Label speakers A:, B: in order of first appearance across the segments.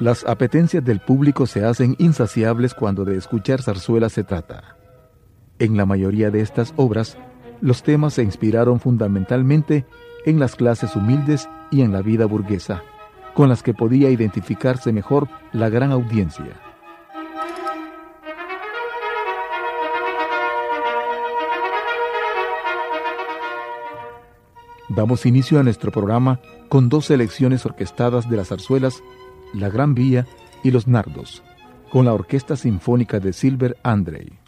A: Las apetencias del público se hacen insaciables cuando de escuchar zarzuela se trata. En la mayoría de estas obras, los temas se inspiraron fundamentalmente en las clases humildes y en la vida burguesa, con las que podía identificarse mejor la gran audiencia. Damos inicio a nuestro programa con dos selecciones orquestadas de las zarzuelas la Gran Vía y Los Nardos, con la Orquesta Sinfónica de Silver Andrei.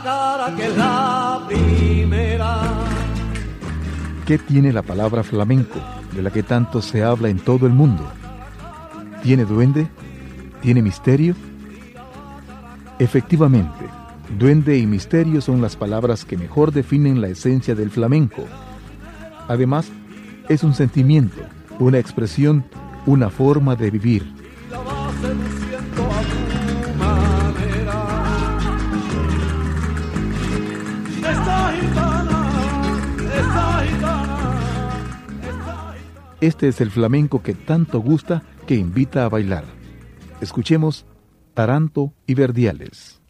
B: Cara a cara que la primera.
C: ¿Qué tiene la palabra flamenco, de la que tanto se habla en todo el mundo? ¿Tiene duende? ¿Tiene misterio? Efectivamente, duende y misterio son las palabras que mejor definen la esencia del flamenco. Además, es un sentimiento, una expresión, una forma de vivir. Este es el flamenco que tanto gusta que invita a bailar. Escuchemos Taranto y Verdiales.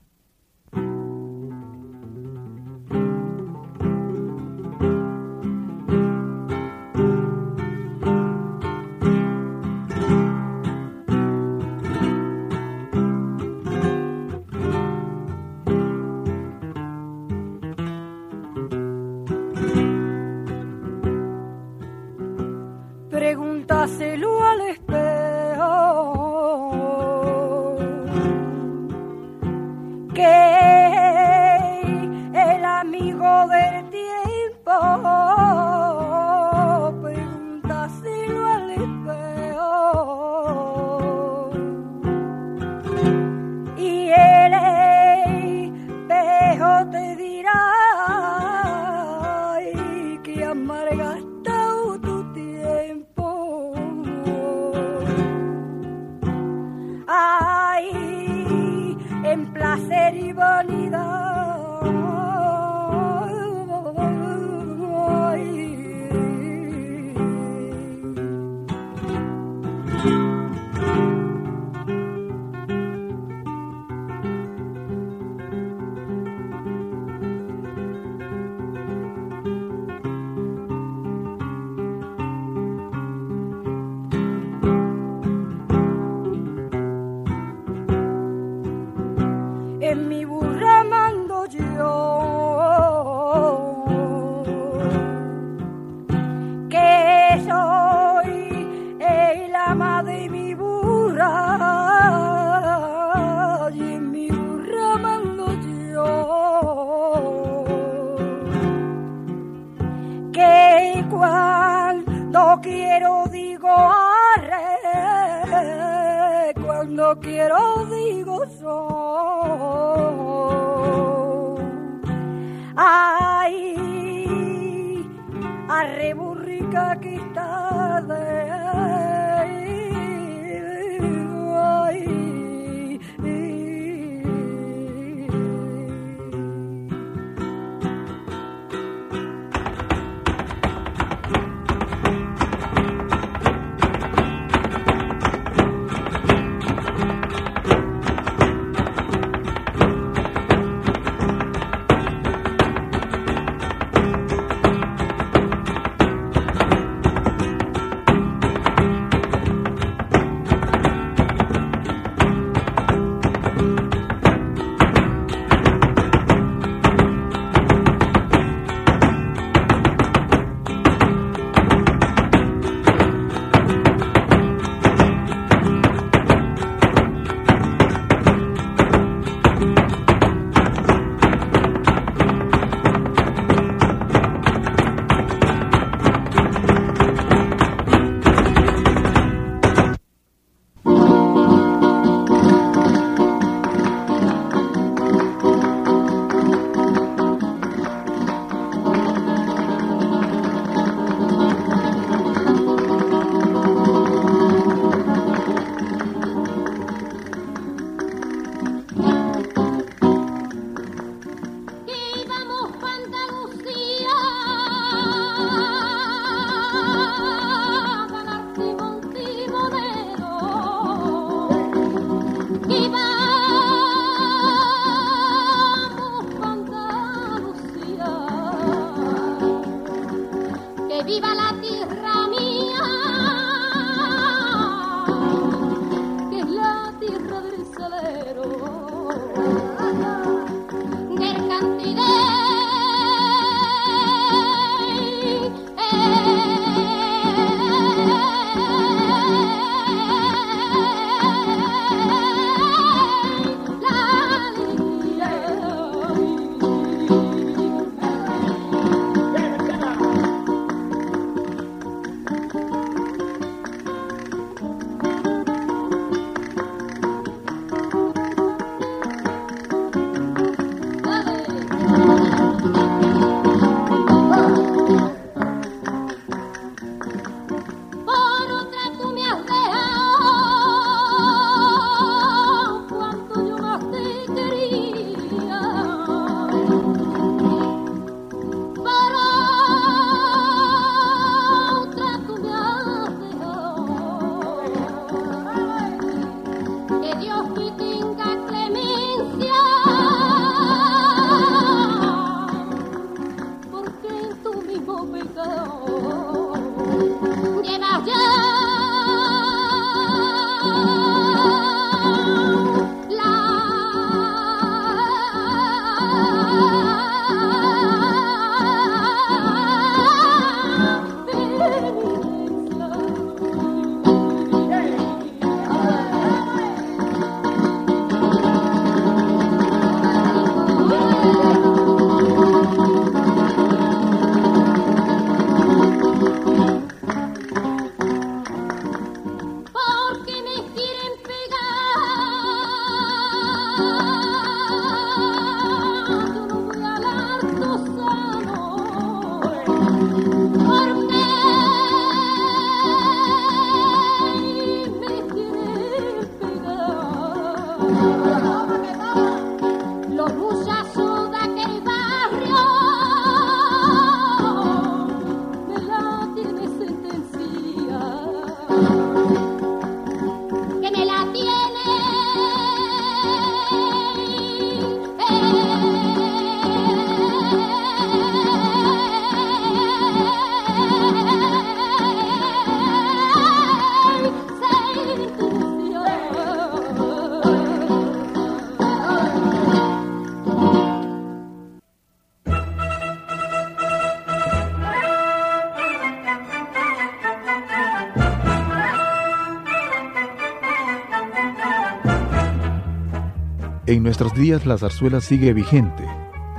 A: Nuestros días la zarzuela sigue vigente.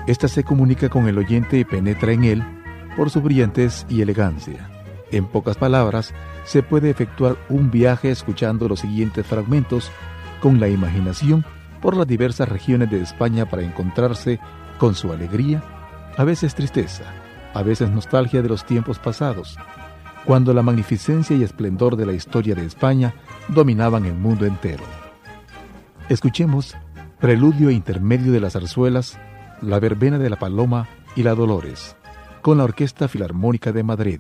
A: Esta se comunica con el oyente y penetra en él por su brillantez y elegancia. En pocas palabras, se puede efectuar un viaje escuchando los siguientes fragmentos con la imaginación por las diversas regiones de España para encontrarse con su alegría, a veces tristeza, a veces nostalgia de los tiempos pasados, cuando la magnificencia y esplendor de la historia de España dominaban el mundo entero. Escuchemos Preludio e Intermedio de las Zarzuelas, La Verbena de la Paloma y la Dolores, con la Orquesta Filarmónica de Madrid.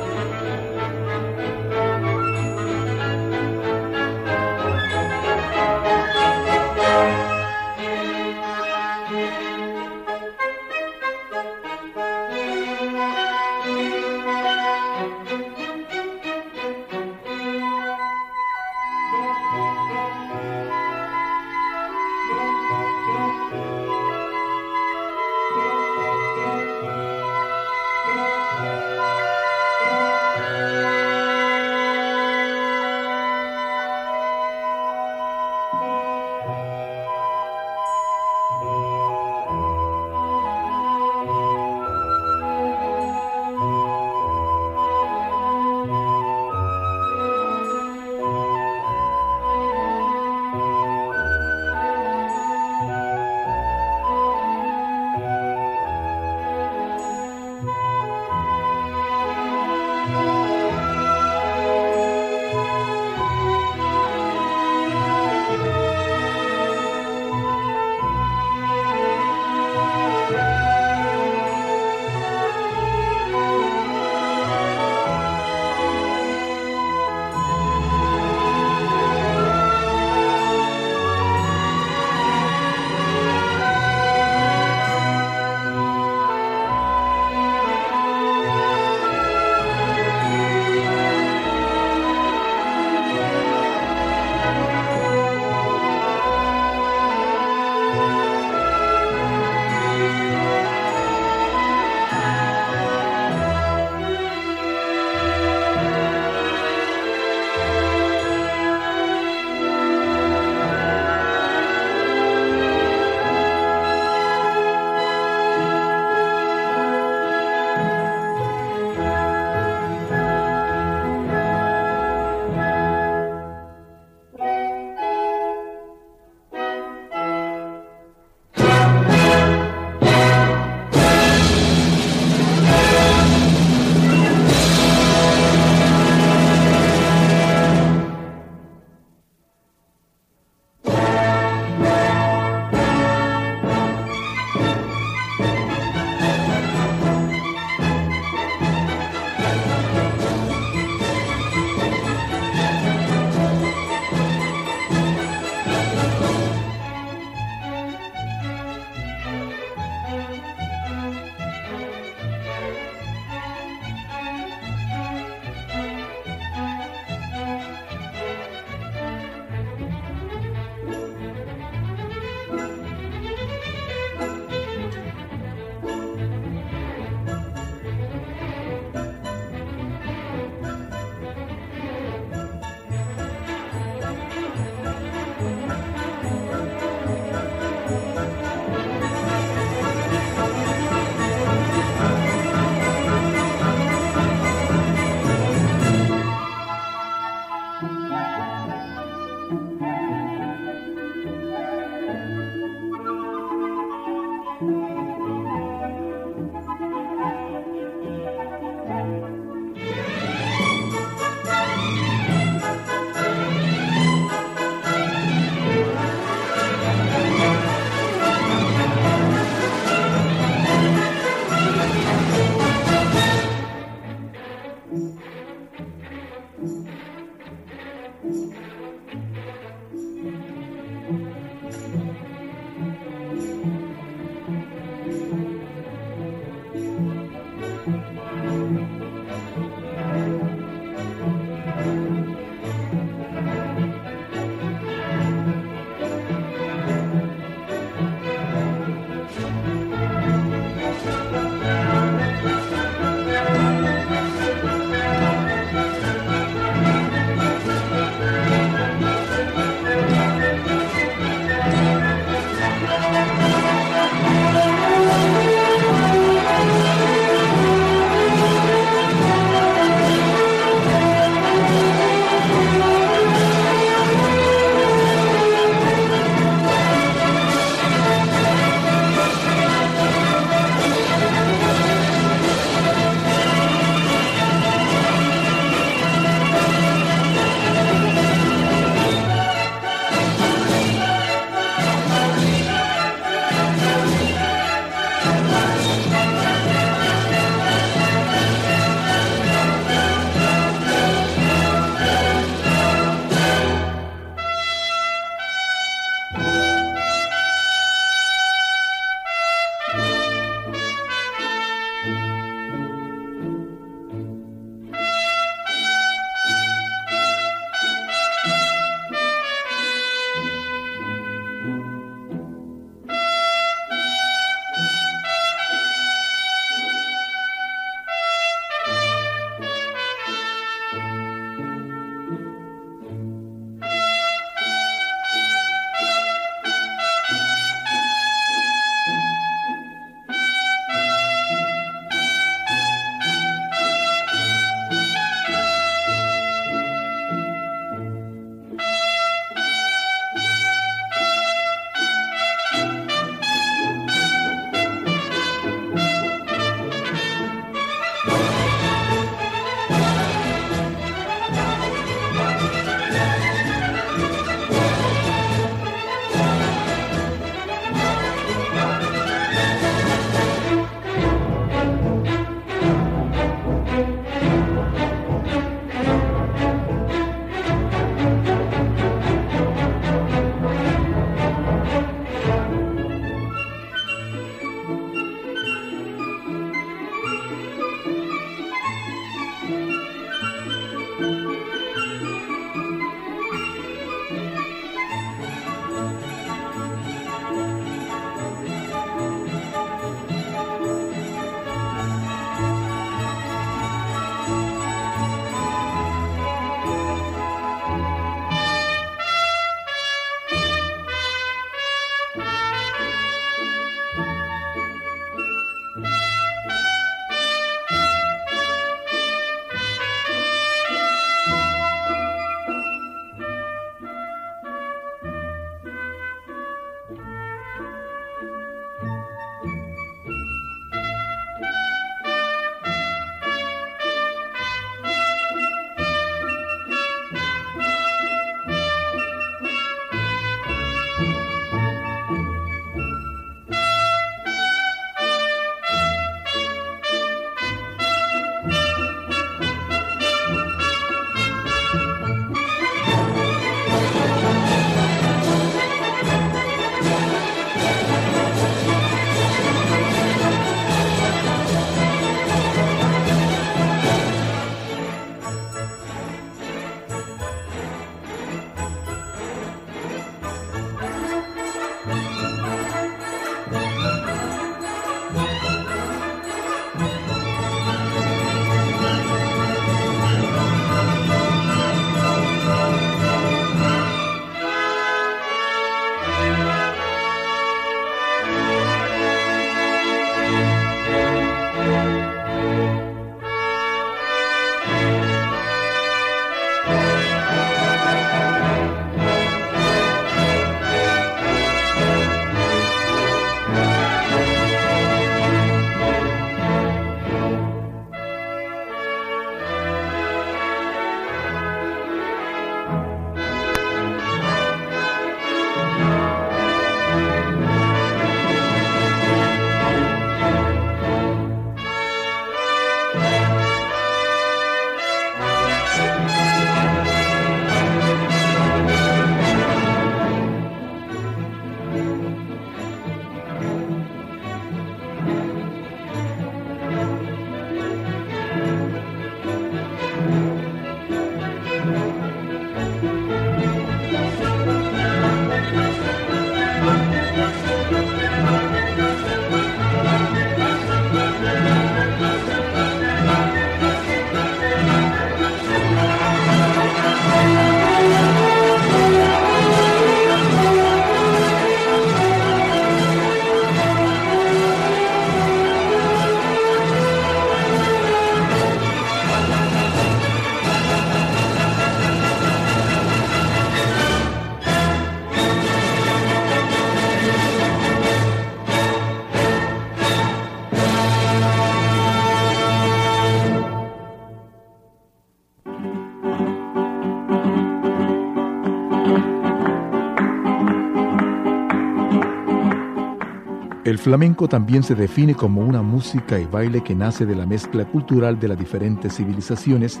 C: El flamenco también se define como una música y baile que nace de la mezcla cultural de las diferentes civilizaciones,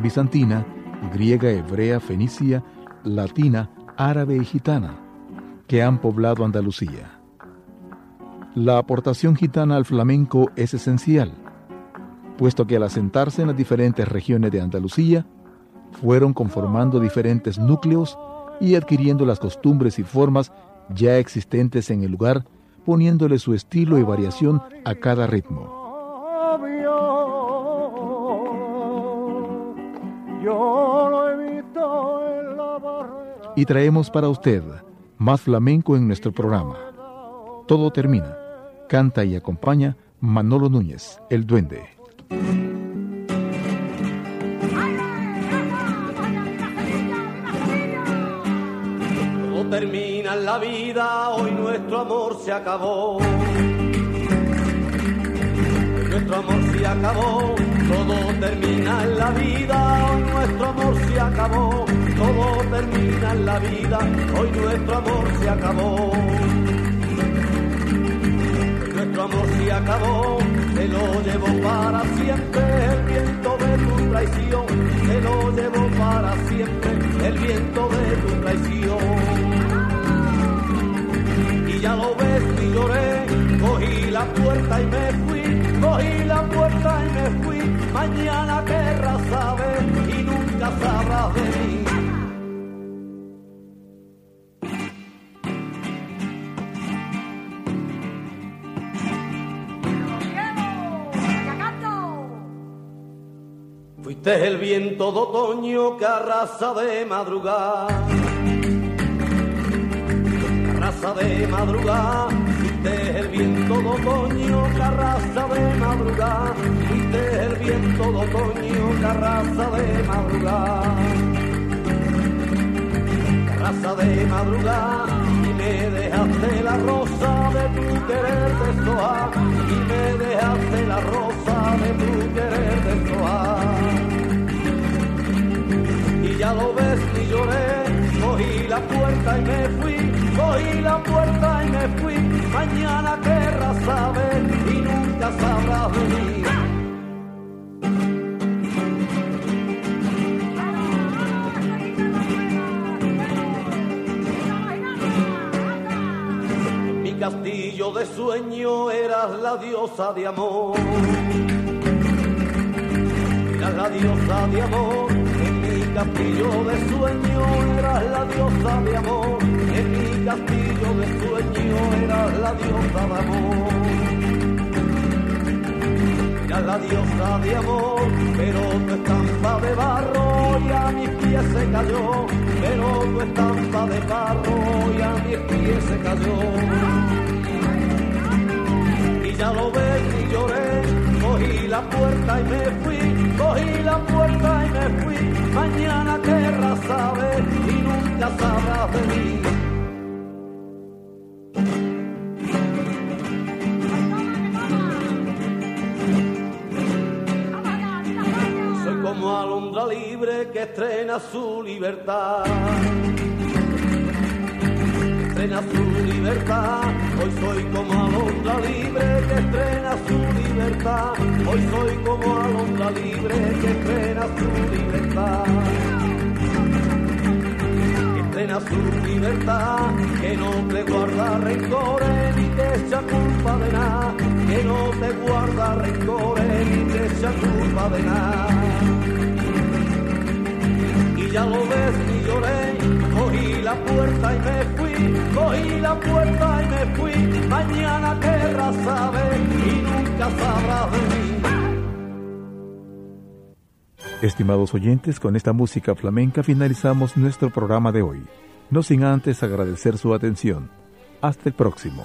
C: bizantina, griega, hebrea, fenicia, latina, árabe y gitana, que han poblado Andalucía. La aportación gitana al flamenco es esencial, puesto que al asentarse en las diferentes regiones de Andalucía, fueron conformando diferentes núcleos y adquiriendo las costumbres y formas ya existentes en el lugar poniéndole su estilo y variación a cada ritmo. Y traemos para usted más flamenco en nuestro programa. Todo termina. Canta y acompaña Manolo Núñez, el duende.
B: Se acabó. Nuestro amor se acabó, todo termina en la vida, hoy nuestro amor se acabó. Todo termina en la vida, hoy nuestro amor se acabó. Nuestro amor se acabó, se lo llevo para siempre el viento de tu traición, se lo llevo para siempre el viento de tu traición ya lo ves y lloré, cogí la puerta y me fui, cogí la puerta y me fui, mañana querrás saber y nunca sabrás de mí. Fuiste el viento de otoño que arrasa de madrugada de madrugada, fuiste el viento de otoño, carraza de madrugada, fuiste el viento de otoño, carraza de madrugada. Carraza de madrugada, y me dejaste la rosa de tu querer de soa, y me dejaste la rosa de tu querer de soa. Y ya lo ves y lloré, cogí la puerta y me fui cogí la puerta y me fui, mañana querrás saber y nunca sabrás venir. Mi castillo de sueño eras la diosa de amor. Eras la diosa de amor, en mi castillo de sueño eras la diosa de amor castillo de sueño era la diosa de amor. Era la diosa de amor, pero tu estampa de barro y a mis pies se cayó. Pero tu estampa de barro y a mis pies se cayó. Y ya lo ves y lloré, cogí la puerta y me fui, cogí la puerta y me fui. Mañana querrás saber y nunca sabrás de mí. Estrena su libertad. Estrena su libertad, hoy soy como alondra libre que estrena su libertad. Hoy soy como alondra libre que estrena su libertad. Estrena su libertad, que no te guarda rencores ni te echa culpa de nada. Que no te guarda rencores ni te echa culpa de nada ya lo ves y lloré, cogí la puerta y me fui, cogí la puerta y me fui, mañana querrás saber y nunca sabrás de mí.
C: Estimados oyentes, con esta música flamenca finalizamos nuestro programa de hoy, no sin antes agradecer su atención. Hasta el próximo.